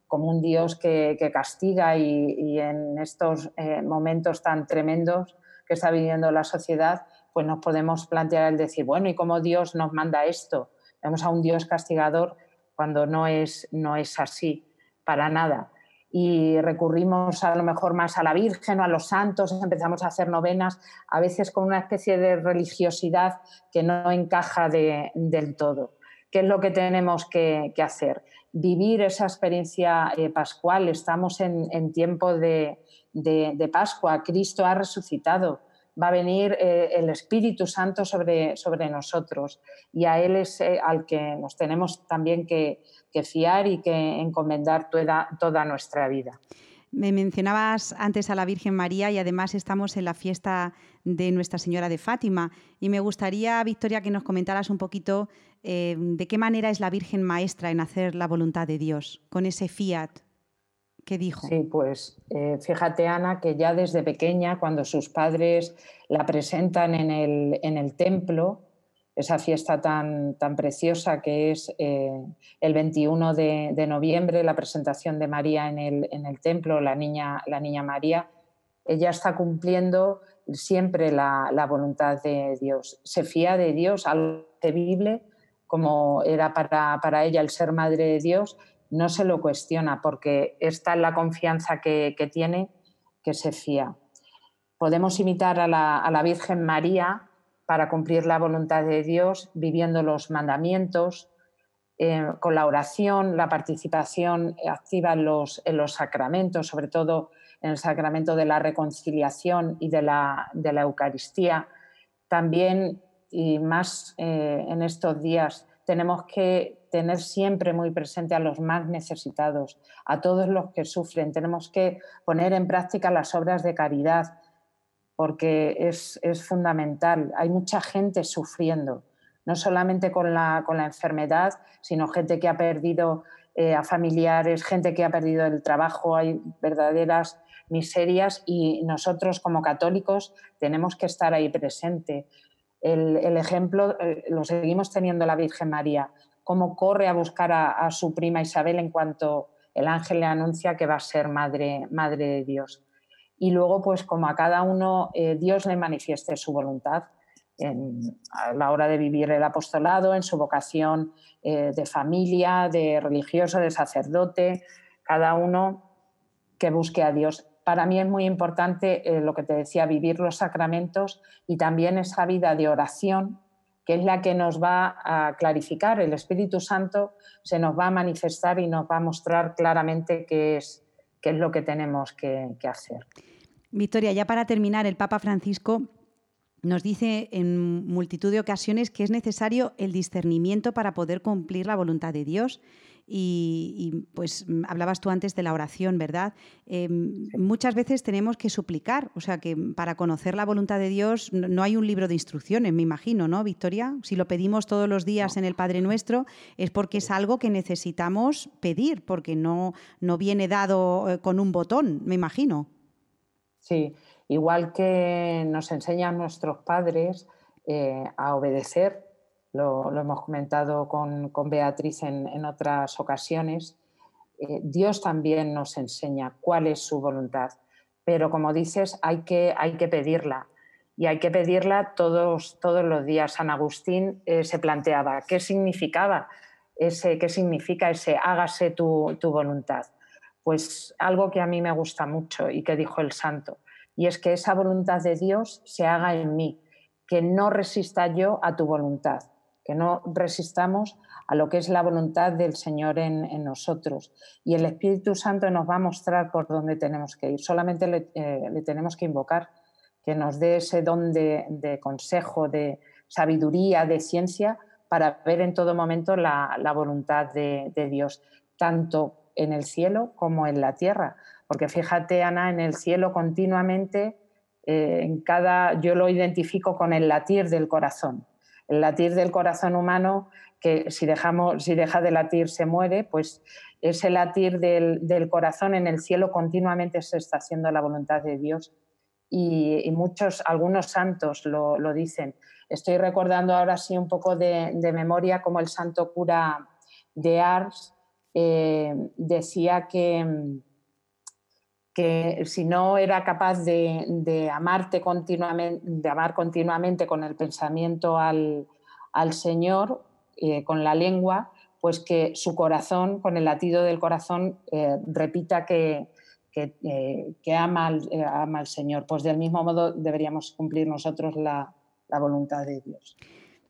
como un Dios que, castiga y, en estos eh, momentos tan tremendos que está viviendo la sociedad, pues nos podemos plantear el decir, bueno, ¿y cómo Dios nos manda esto? Vemos a un Dios castigador cuando no es, no es así, para nada. Y recurrimos a lo mejor más a la Virgen o a los santos, empezamos a hacer novenas, a veces con una especie de religiosidad que no encaja del todo. ¿Qué es lo que tenemos que, hacer? Vivir esa experiencia eh, pascual. Estamos en tiempo de, de, Pascua. Cristo ha resucitado. Va a venir eh, el Espíritu Santo sobre, sobre, nosotros y a Él es eh, al que nos tenemos también que, fiar y que encomendar toda, toda nuestra vida. Me mencionabas antes a la Virgen María y además estamos en la fiesta de Nuestra Señora de Fátima. Y me gustaría, Victoria, que nos comentaras un poquito eh, de qué manera es la Virgen Maestra en hacer la voluntad de Dios, con ese fiat ¿Qué dijo? Sí, pues eh, fíjate Ana que ya desde pequeña, cuando sus padres la presentan en el, en el templo, esa fiesta tan, tan preciosa que es eh, el 21 de, noviembre, la presentación de María en el, en el, templo, la niña, la niña María, ella está cumpliendo siempre la, la voluntad de Dios. Se fía de Dios, algo temible, como era para, para ella el ser madre de Dios, no se lo cuestiona porque esta es la confianza que, tiene que se fía. Podemos imitar a la, Virgen María para cumplir la voluntad de Dios viviendo los mandamientos, eh, con la oración, la participación activa en los, los, sacramentos, sobre todo en el sacramento de la reconciliación y de la, de la Eucaristía. También, y más eh, en estos días, tenemos que tener siempre muy presente a los más necesitados, a todos los que sufren. Tenemos que poner en práctica las obras de caridad, porque es, fundamental. Hay mucha gente sufriendo, no solamente con la, con la enfermedad, sino gente que ha perdido eh, a familiares, gente que ha perdido el trabajo, hay verdaderas miserias y nosotros como católicos tenemos que estar ahí presente. El, ejemplo eh, lo seguimos teniendo la Virgen María, cómo corre a buscar a, su prima Isabel en cuanto el ángel le anuncia que va a ser madre, madre de Dios. Y luego, pues como a cada uno eh, Dios le manifieste su voluntad en, a la hora de vivir el apostolado, en su vocación eh, de familia, de religioso, de sacerdote, cada uno que busque a Dios para mí es muy importante eh, lo que te decía, vivir los sacramentos y también esa vida de oración, que es la que nos va a clarificar. El Espíritu Santo se nos va a manifestar y nos va a mostrar claramente qué es, qué es lo que tenemos que, que hacer. Victoria, ya para terminar, el Papa Francisco nos dice en multitud de ocasiones que es necesario el discernimiento para poder cumplir la voluntad de Dios y, pues mm, hablabas tú antes de la oración, ¿verdad? Em, muchas veces tenemos que suplicar, o sea que para conocer la voluntad de Dios no hay un libro de instrucciones, me imagino, ¿no, Victoria? Si lo pedimos todos los días en el Padre Nuestro es porque es algo que necesitamos pedir, porque no, no viene dado eh, con un botón, me imagino. Sí, igual que nos enseñan nuestros padres eh, a obedecer lo, hemos comentado con, Beatriz en, otras ocasiones, eh, Dios también nos enseña cuál es su voluntad, pero como dices, hay que, pedirla y hay que pedirla todos, todos los días. San Agustín eh, se planteaba qué significaba ese, qué significa ese hágase tu, tu voluntad. Pues algo que a mí me gusta mucho y que dijo el santo, y es que esa voluntad de Dios se haga en mí, que no resista yo a tu voluntad que no resistamos a lo que es la voluntad del Señor en, nosotros. Y el Espíritu Santo nos va a mostrar por dónde tenemos que ir. Solamente le, eh, tenemos que invocar que nos dé ese don de, consejo, de sabiduría, de ciencia, para ver en todo momento la, voluntad de, Dios, tanto en el cielo como en la tierra. Porque fíjate, Ana, en el cielo continuamente, eh, en cada, yo lo identifico con el latir del corazón. El latir del corazón humano que si, dejamos, si deja de latir se muere, pues ese latir del, corazón en el cielo continuamente se está haciendo la voluntad de Dios. Y, muchos, algunos santos lo, dicen. Estoy recordando ahora sí un poco de, memoria como el santo cura de Ars eh, decía que, que si no era capaz de, amarte continuamente, de amar continuamente con el pensamiento al, al Señor, eh, con la lengua, pues que su corazón, con el latido del corazón, eh, repita que, que, eh, ama, al, ama, al, Señor. Pues del mismo modo deberíamos cumplir nosotros la, la voluntad de Dios.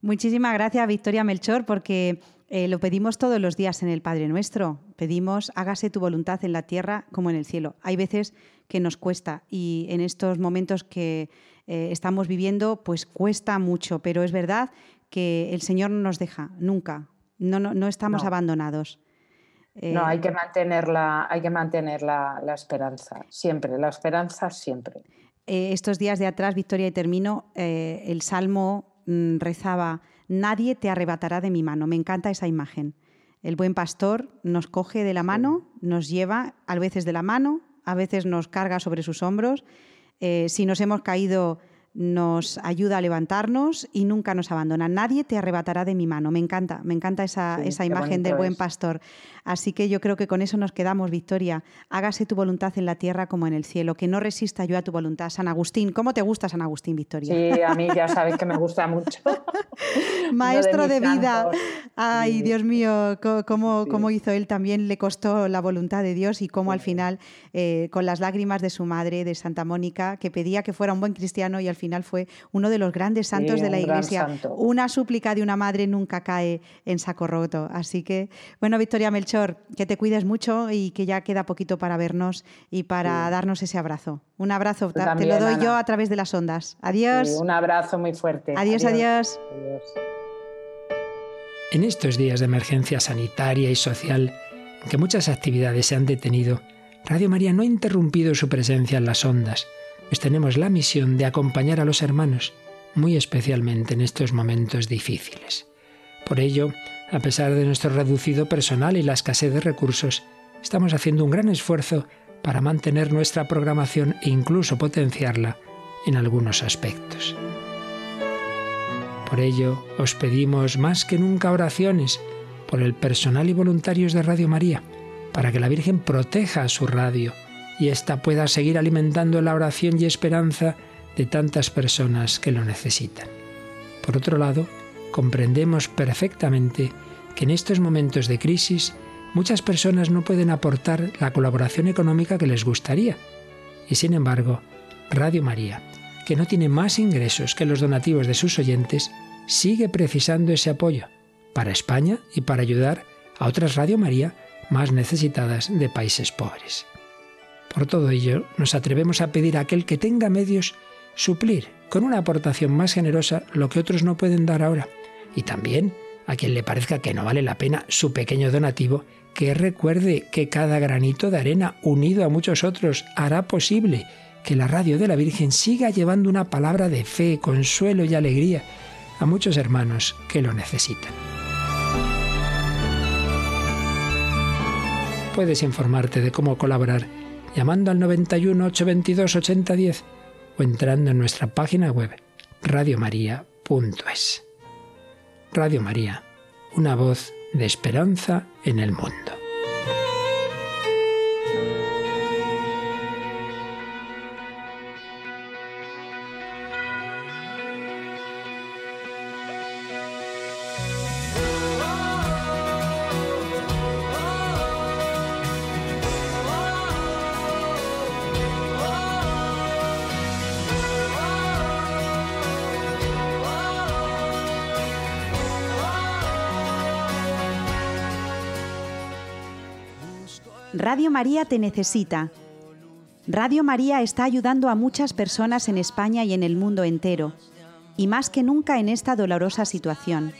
Muchísimas gracias, Victoria Melchor, porque lo pedimos todos los días en el Padre Nuestro. Pedimos, hágase tu voluntad en la tierra como en el cielo. Hay veces que nos cuesta y en estos momentos que estamos viviendo, pues cuesta mucho, pero es verdad que el Señor no nos deja, nunca. No, no, estamos abandonados. no, hay que mantener, la, hay que mantener la, esperanza, siempre, la esperanza siempre. Eh, estos días de atrás, Victoria, y termino, eh, el Salmo mm, rezaba, nadie te arrebatará de mi mano. Me encanta esa imagen. El buen pastor nos coge de la mano, nos lleva a veces de la mano, a veces nos carga sobre sus hombros. Eh, si nos hemos caído nos ayuda a levantarnos y nunca nos abandona. Nadie te arrebatará de mi mano. Me encanta, me encanta esa, imagen del buen pastor. Así que yo creo que con eso nos quedamos, Victoria. Hágase tu voluntad en la tierra como en el cielo, que no resista yo a tu voluntad. San Agustín, ¿cómo te gusta San Agustín, Victoria? Sí, a mí ya sabes que me gusta mucho. (laughs) Maestro de, vida. Ay, Dios mío, cómo, hizo él también, le costó la voluntad de Dios y cómo al final, eh, con las lágrimas de su madre, de Santa Mónica, que pedía que fuera un buen cristiano y al final fue uno de los grandes santos de la Iglesia. Una súplica de una madre nunca cae en saco roto. Así que, bueno, Victoria Melchor, que te cuides mucho y que ya queda poquito para vernos y para darnos ese abrazo. Un abrazo, te lo doy yo a través de las ondas. Adiós. un abrazo muy fuerte. adiós. adiós. En estos días de emergencia sanitaria y social, en que muchas actividades se han detenido, Radio María no ha interrumpido su presencia en las ondas pues tenemos la misión de acompañar a los hermanos, muy especialmente en estos momentos difíciles. Por ello, a pesar de nuestro reducido personal y la escasez de recursos, estamos haciendo un gran esfuerzo para mantener nuestra programación e incluso potenciarla en algunos aspectos. Por ello, os pedimos más que nunca oraciones por el personal y voluntarios de Radio María, para que la Virgen proteja a su radio, y ésta pueda seguir alimentando la oración y esperanza de tantas personas que lo necesitan. Por otro lado, comprendemos perfectamente que en estos momentos de crisis muchas personas no pueden aportar la colaboración económica que les gustaría. Y sin embargo, Radio María, que no tiene más ingresos que los donativos de sus oyentes, sigue precisando ese apoyo para España y para ayudar a otras Radio María más necesitadas de países pobres. Por todo ello, nos atrevemos a pedir a aquel que tenga medios suplir con una aportación más generosa lo que otros no pueden dar ahora. Y también a quien le parezca que no vale la pena su pequeño donativo, que recuerde que cada granito de arena unido a muchos otros hará posible que la radio de la Virgen siga llevando una palabra de fe, consuelo y alegría a muchos hermanos que lo necesitan. Puedes informarte de cómo colaborar llamando al 91 822 8010 o entrando en nuestra página web radiomaria.es. Radio María, una voz de esperanza en el mundo. Radio María te necesita. Radio María está ayudando a muchas personas en España y en el mundo entero, y más que nunca en esta dolorosa situación.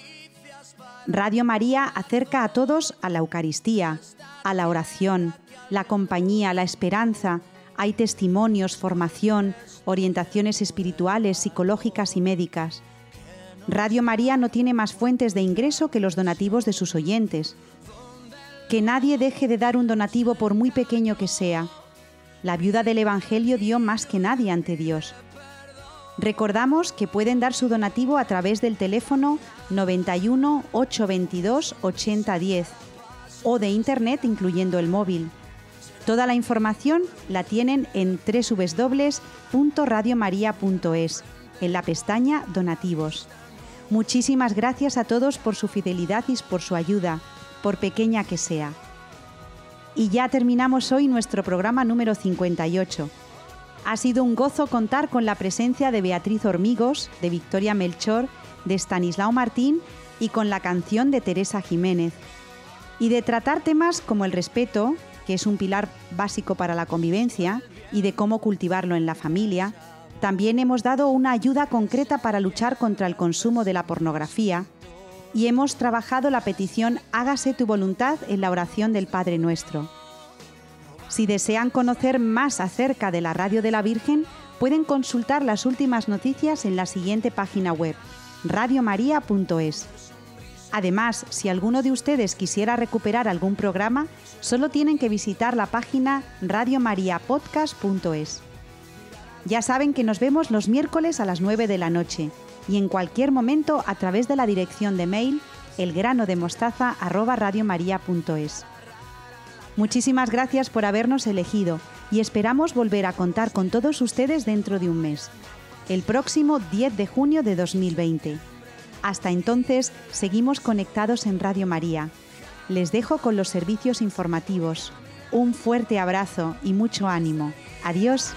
Radio María acerca a todos a la Eucaristía, a la oración, la compañía, la esperanza. Hay testimonios, formación, orientaciones espirituales, psicológicas y médicas. Radio María no tiene más fuentes de ingreso que los donativos de sus oyentes que nadie deje de dar un donativo por muy pequeño que sea. La viuda del Evangelio dio más que nadie ante Dios. Recordamos que pueden dar su donativo a través del teléfono 91 822 8010 o de internet incluyendo el móvil. Toda la información la tienen en www.radiomaria.es en la pestaña Donativos. Muchísimas gracias a todos por su fidelidad y por su ayuda por pequeña que sea. Y ya terminamos hoy nuestro programa número 58. Ha sido un gozo contar con la presencia de Beatriz Hormigos, de Victoria Melchor, de Stanislao Martín y con la canción de Teresa Jiménez. Y de tratar temas como el respeto, que es un pilar básico para la convivencia, y de cómo cultivarlo en la familia, también hemos dado una ayuda concreta para luchar contra el consumo de la pornografía y hemos trabajado la petición Hágase tu voluntad en la oración del Padre Nuestro. Si desean conocer más acerca de la Radio de la Virgen, pueden consultar las últimas noticias en la siguiente página web, radiomaria.es. Además, si alguno de ustedes quisiera recuperar algún programa, solo tienen que visitar la página radiomariapodcast.es. Ya saben que nos vemos los miércoles a las 9 de la noche y en cualquier momento a través de la dirección de mail elgranodemostaza@radiomaria.es. Muchísimas gracias por habernos elegido y esperamos volver a contar con todos ustedes dentro de un mes, el próximo 10 de junio de 2020. Hasta entonces, seguimos conectados en Radio María. Les dejo con los servicios informativos. Un fuerte abrazo y mucho ánimo. Adiós.